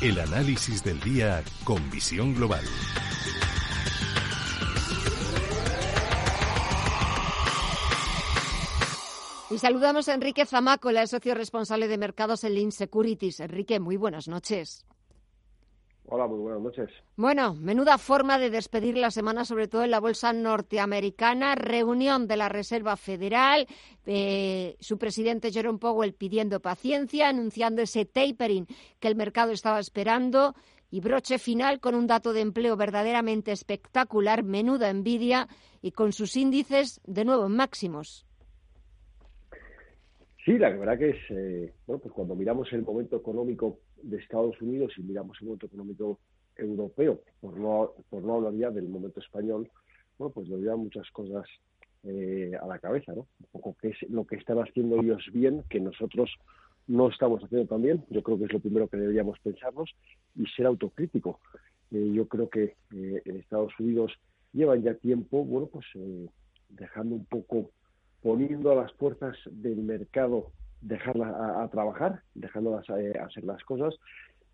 El análisis del día con visión global. Y saludamos a Enrique Zamácola, el socio responsable de mercados en Lean Securities. Enrique, muy buenas noches. Hola, muy buenas noches. Bueno, menuda forma de despedir la semana, sobre todo en la bolsa norteamericana. Reunión de la Reserva Federal, eh, su presidente Jerome Powell pidiendo paciencia, anunciando ese tapering que el mercado estaba esperando. Y broche final con un dato de empleo verdaderamente espectacular, menuda envidia, y con sus índices de nuevo en máximos. Sí, la verdad que es, eh, bueno, pues cuando miramos el momento económico de Estados Unidos y miramos el momento económico europeo, por no, por no hablar ya del momento español, bueno, pues nos llevan muchas cosas eh, a la cabeza, ¿no? Un poco qué es lo que están haciendo ellos bien, que nosotros no estamos haciendo tan bien. Yo creo que es lo primero que deberíamos pensarnos y ser autocrítico. Eh, yo creo que en Estados Unidos llevan ya tiempo, bueno, pues dejando un poco poniendo a las fuerzas del mercado dejarlas a, trabajar, dejándolas a, eh, hacer las cosas.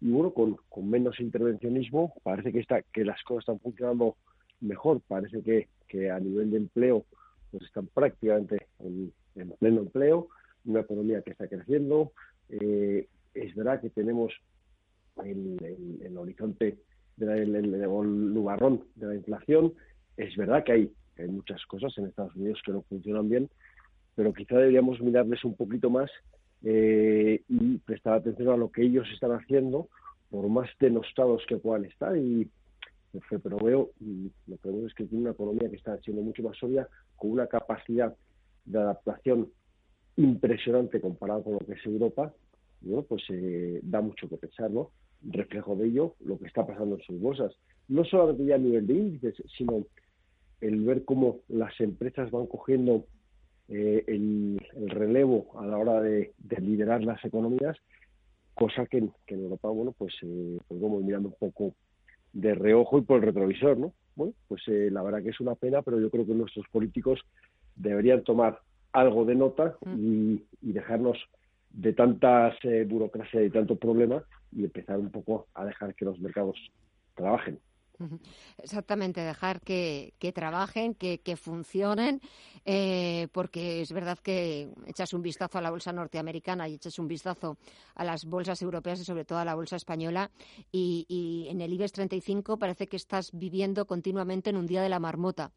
Y bueno, con, menos intervencionismo parece que, está, que las cosas están funcionando mejor, parece que, que a nivel de empleo pues están prácticamente en, pleno empleo, una economía que está creciendo, eh, es verdad que tenemos el, el, horizonte del el, lugarrón de la inflación, es verdad que hay hay muchas cosas en Estados Unidos que no funcionan bien, pero quizá deberíamos mirarles un poquito más eh, y prestar atención a lo que ellos están haciendo, por más denostados que puedan estar. Y pero veo, lo que veo es que tiene una economía que está siendo mucho más sólida, con una capacidad de adaptación impresionante comparado con lo que es Europa. bueno, pues eh, da mucho que pensar, ¿no? Reflejo de ello lo que está pasando en sus bolsas. No solamente ya a nivel de índices, sino el ver cómo las empresas van cogiendo eh, el, relevo a la hora de, liderar las economías, cosa que, en Europa, bueno, pues, eh, pues vamos mirando un poco de reojo y por el retrovisor, ¿no? Bueno, pues eh, la verdad que es una pena, pero yo creo que nuestros políticos deberían tomar algo de nota mm. y, y dejarnos de tantas eh, burocracia y tanto problema y empezar un poco a dejar que los mercados trabajen. Exactamente, dejar que, trabajen, que, funcionen, eh, porque es verdad que echas un vistazo a la bolsa norteamericana y echas un vistazo a las bolsas europeas y sobre todo a la bolsa española y, y en el IBEX 35 parece que estás viviendo continuamente en un día de la marmota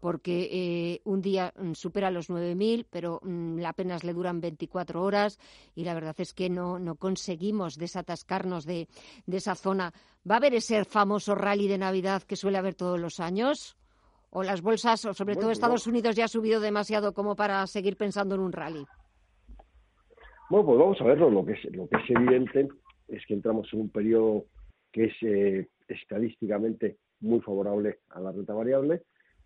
porque eh, un día mm, supera los 9.000, pero mm, apenas le duran 24 horas y la verdad es que no, no conseguimos desatascarnos de, de esa zona. ¿Va a haber ese famoso rally de Navidad que suele haber todos los años? ¿O las bolsas, o sobre todo Estados Unidos, ya ha subido demasiado como para seguir pensando en un rally? Bueno, pues vamos a verlo. Lo que es, lo que es evidente es que entramos en un periodo que es eh, estadísticamente muy favorable a la renta variable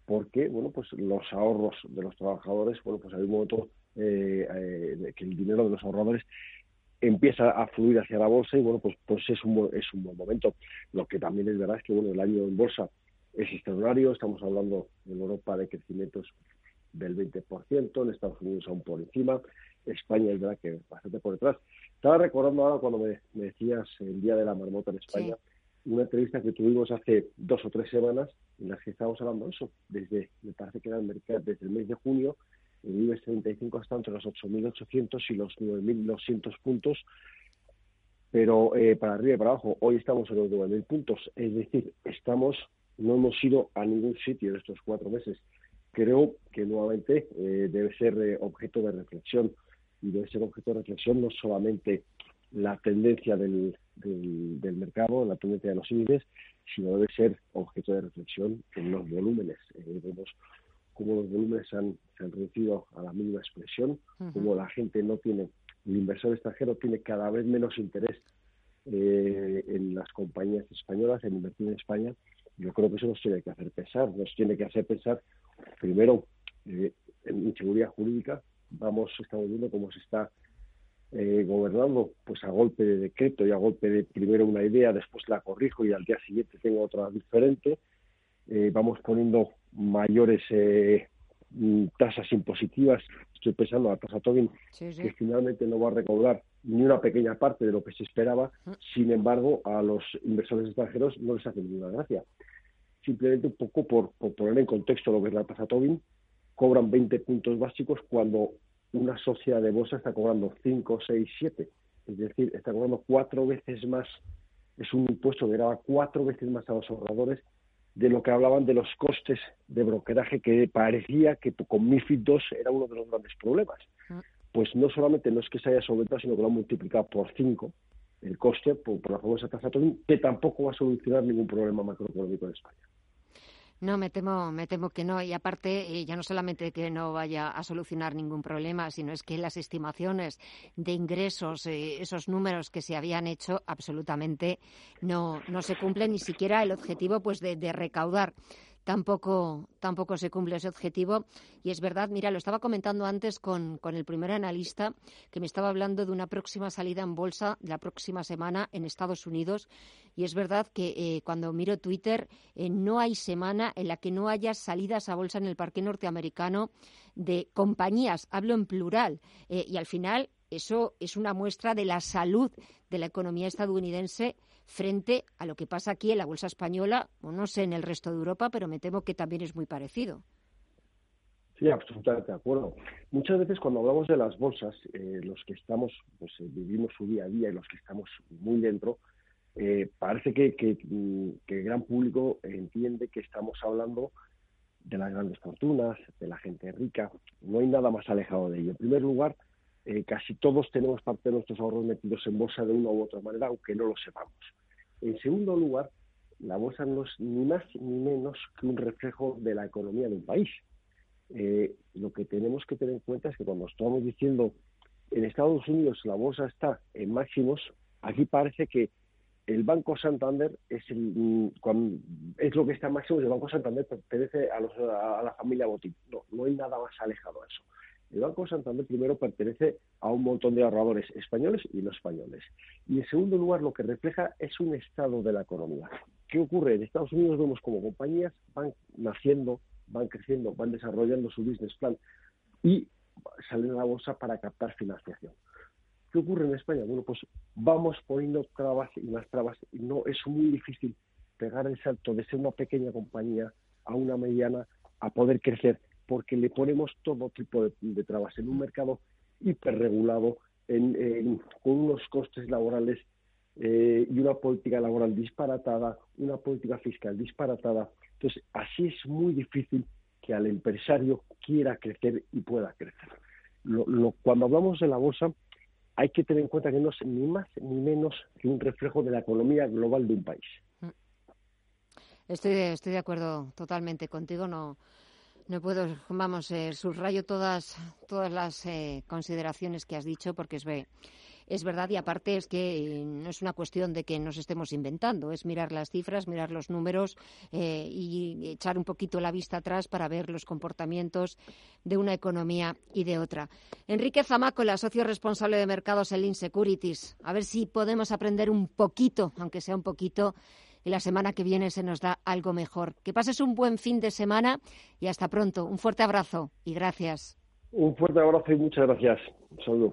porque bueno pues los ahorros de los trabajadores bueno pues hay un momento eh, eh, que el dinero de los ahorradores empieza a fluir hacia la bolsa y bueno pues pues es un es un buen momento. Lo que también es verdad es que bueno el año en bolsa es extraordinario estamos hablando en Europa de crecimientos del 20% en Estados Unidos aún por encima España es verdad que bastante por detrás. Estaba recordando ahora cuando me, decías el día de la marmota en España una entrevista que tuvimos hace dos o tres semanas en las que estábamos hablando de eso, desde, me parece que era el mercado, desde el mes de junio, el IBEX 35 está entre los 8.800 y los 9.200 puntos, pero eh, para arriba y para abajo, hoy estamos en los 9.000 puntos, es decir, estamos, no hemos ido a ningún sitio en estos cuatro meses. Creo que nuevamente eh, debe ser eh, objeto de reflexión y debe ser objeto de reflexión no solamente la tendencia del, del, mercado, la tendencia de los índices, sino debe ser objeto de reflexión en los volúmenes. Eh, vemos cómo los volúmenes se han, reducido a la mínima expresión, cómo la gente no tiene el inversor extranjero tiene cada vez menos interés eh, en las compañías españolas, en invertir en España, yo creo que eso nos tiene que hacer pensar, nos tiene que hacer pensar primero eh, en inseguridad jurídica, vamos, estamos viendo cómo se está eh, gobernando, pues a golpe de decreto y a golpe de primero una idea, después la corrijo y al día siguiente tengo otra diferente, eh, vamos poniendo mayores mm, tasas impositivas, estoy pensando a la tasa Tobin, que finalmente no va a recaudar ni una pequeña parte de lo que se esperaba, mm. sin embargo, a los inversores extranjeros no les hace ninguna gracia. Simplemente un poco por, poner en contexto lo que es la tasa Tobin, cobran 20 puntos básicos cuando una sociedad de bolsa está cobrando 5, 6, 7. Es decir, está cobrando cuatro veces más, es un impuesto que graba cuatro veces más a los ahorradores de lo que hablaban de los costes de brokeraje que parecía que con MIFID II era uno de los grandes problemas. Mm pues no solamente no es que se haya solventado, sino que lo han multiplicado por cinco el coste por, la famosa tasa Tobin, que tampoco va a solucionar ningún problema macroeconómico en España. No, me temo, me temo que no. Y aparte, eh, ya no solamente que no vaya a solucionar ningún problema, sino es que las estimaciones de ingresos, eh, esos números que se habían hecho, absolutamente no, no se cumplen, ni siquiera el objetivo pues de, de recaudar tampoco, tampoco se cumple ese objetivo. Y es verdad, mira, lo estaba comentando antes con, con, el primer analista que me estaba hablando de una próxima salida en bolsa la próxima semana en Estados Unidos. Y es verdad que eh, cuando miro Twitter, eh, no hay semana en la que no haya salidas a bolsa en el parque norteamericano de compañías, hablo en plural. Eh, y al final, eso es una muestra de la salud de la economía estadounidense frente a lo que pasa aquí en la bolsa española, o no sé en el resto de Europa, pero me temo que también es muy parecido. Sí, absolutamente de acuerdo. Muchas veces cuando hablamos de las bolsas, eh, los que estamos, pues eh, vivimos su día a día y los que estamos muy dentro, eh, parece que, que, el gran público entiende que estamos hablando de las grandes fortunas, de la gente rica. No hay nada más alejado de ello. En primer lugar, eh, casi todos tenemos parte de nuestros ahorros metidos en bolsa de una u otra manera, aunque no lo sepamos. En segundo lugar, la bolsa no es ni más ni menos que un reflejo de la economía de un país. Eh, lo que tenemos que tener en cuenta es que cuando estamos diciendo en Estados Unidos la bolsa está en máximos, aquí parece que el Banco Santander es, lo que está en máximos, el Banco Santander pertenece a, a la familia Botín. No, no hay nada más alejado de eso. El Banco Santander primero pertenece a un montón de ahorradores españoles y no españoles. Y en segundo lugar, lo que refleja es un estado de la economía. ¿Qué ocurre? En Estados Unidos vemos como compañías van naciendo, van creciendo, van desarrollando su business plan y salen a la bolsa para captar financiación. ¿Qué ocurre en España? Bueno, pues vamos poniendo trabas y más trabas. No es muy difícil pegar el salto de ser una pequeña compañía a una mediana a poder crecer porque le ponemos todo tipo de, trabas en un mercado hiperregulado, en, con unos costes laborales eh, y una política laboral disparatada, una política fiscal disparatada. Entonces, así es muy difícil que al empresario quiera crecer y pueda crecer. cuando hablamos de la bolsa, hay que tener en cuenta que no es ni más ni menos que un reflejo de la economía global de un país. Estoy estoy de acuerdo totalmente contigo. No, no puedo, vamos, eh, subrayo todas, todas las eh, consideraciones que has dicho porque es, es verdad y aparte es que eh, no es una cuestión de que nos estemos inventando, es mirar las cifras, mirar los números eh, y echar un poquito la vista atrás para ver los comportamientos de una economía y de otra. Enrique Zamácola, socio responsable de mercados en Insecurities. A ver si podemos aprender un poquito, aunque sea un poquito, y la semana que viene se nos da algo mejor. Que pases un buen fin de semana y hasta pronto. Un fuerte abrazo y gracias. Un fuerte abrazo y muchas gracias. Un saludo.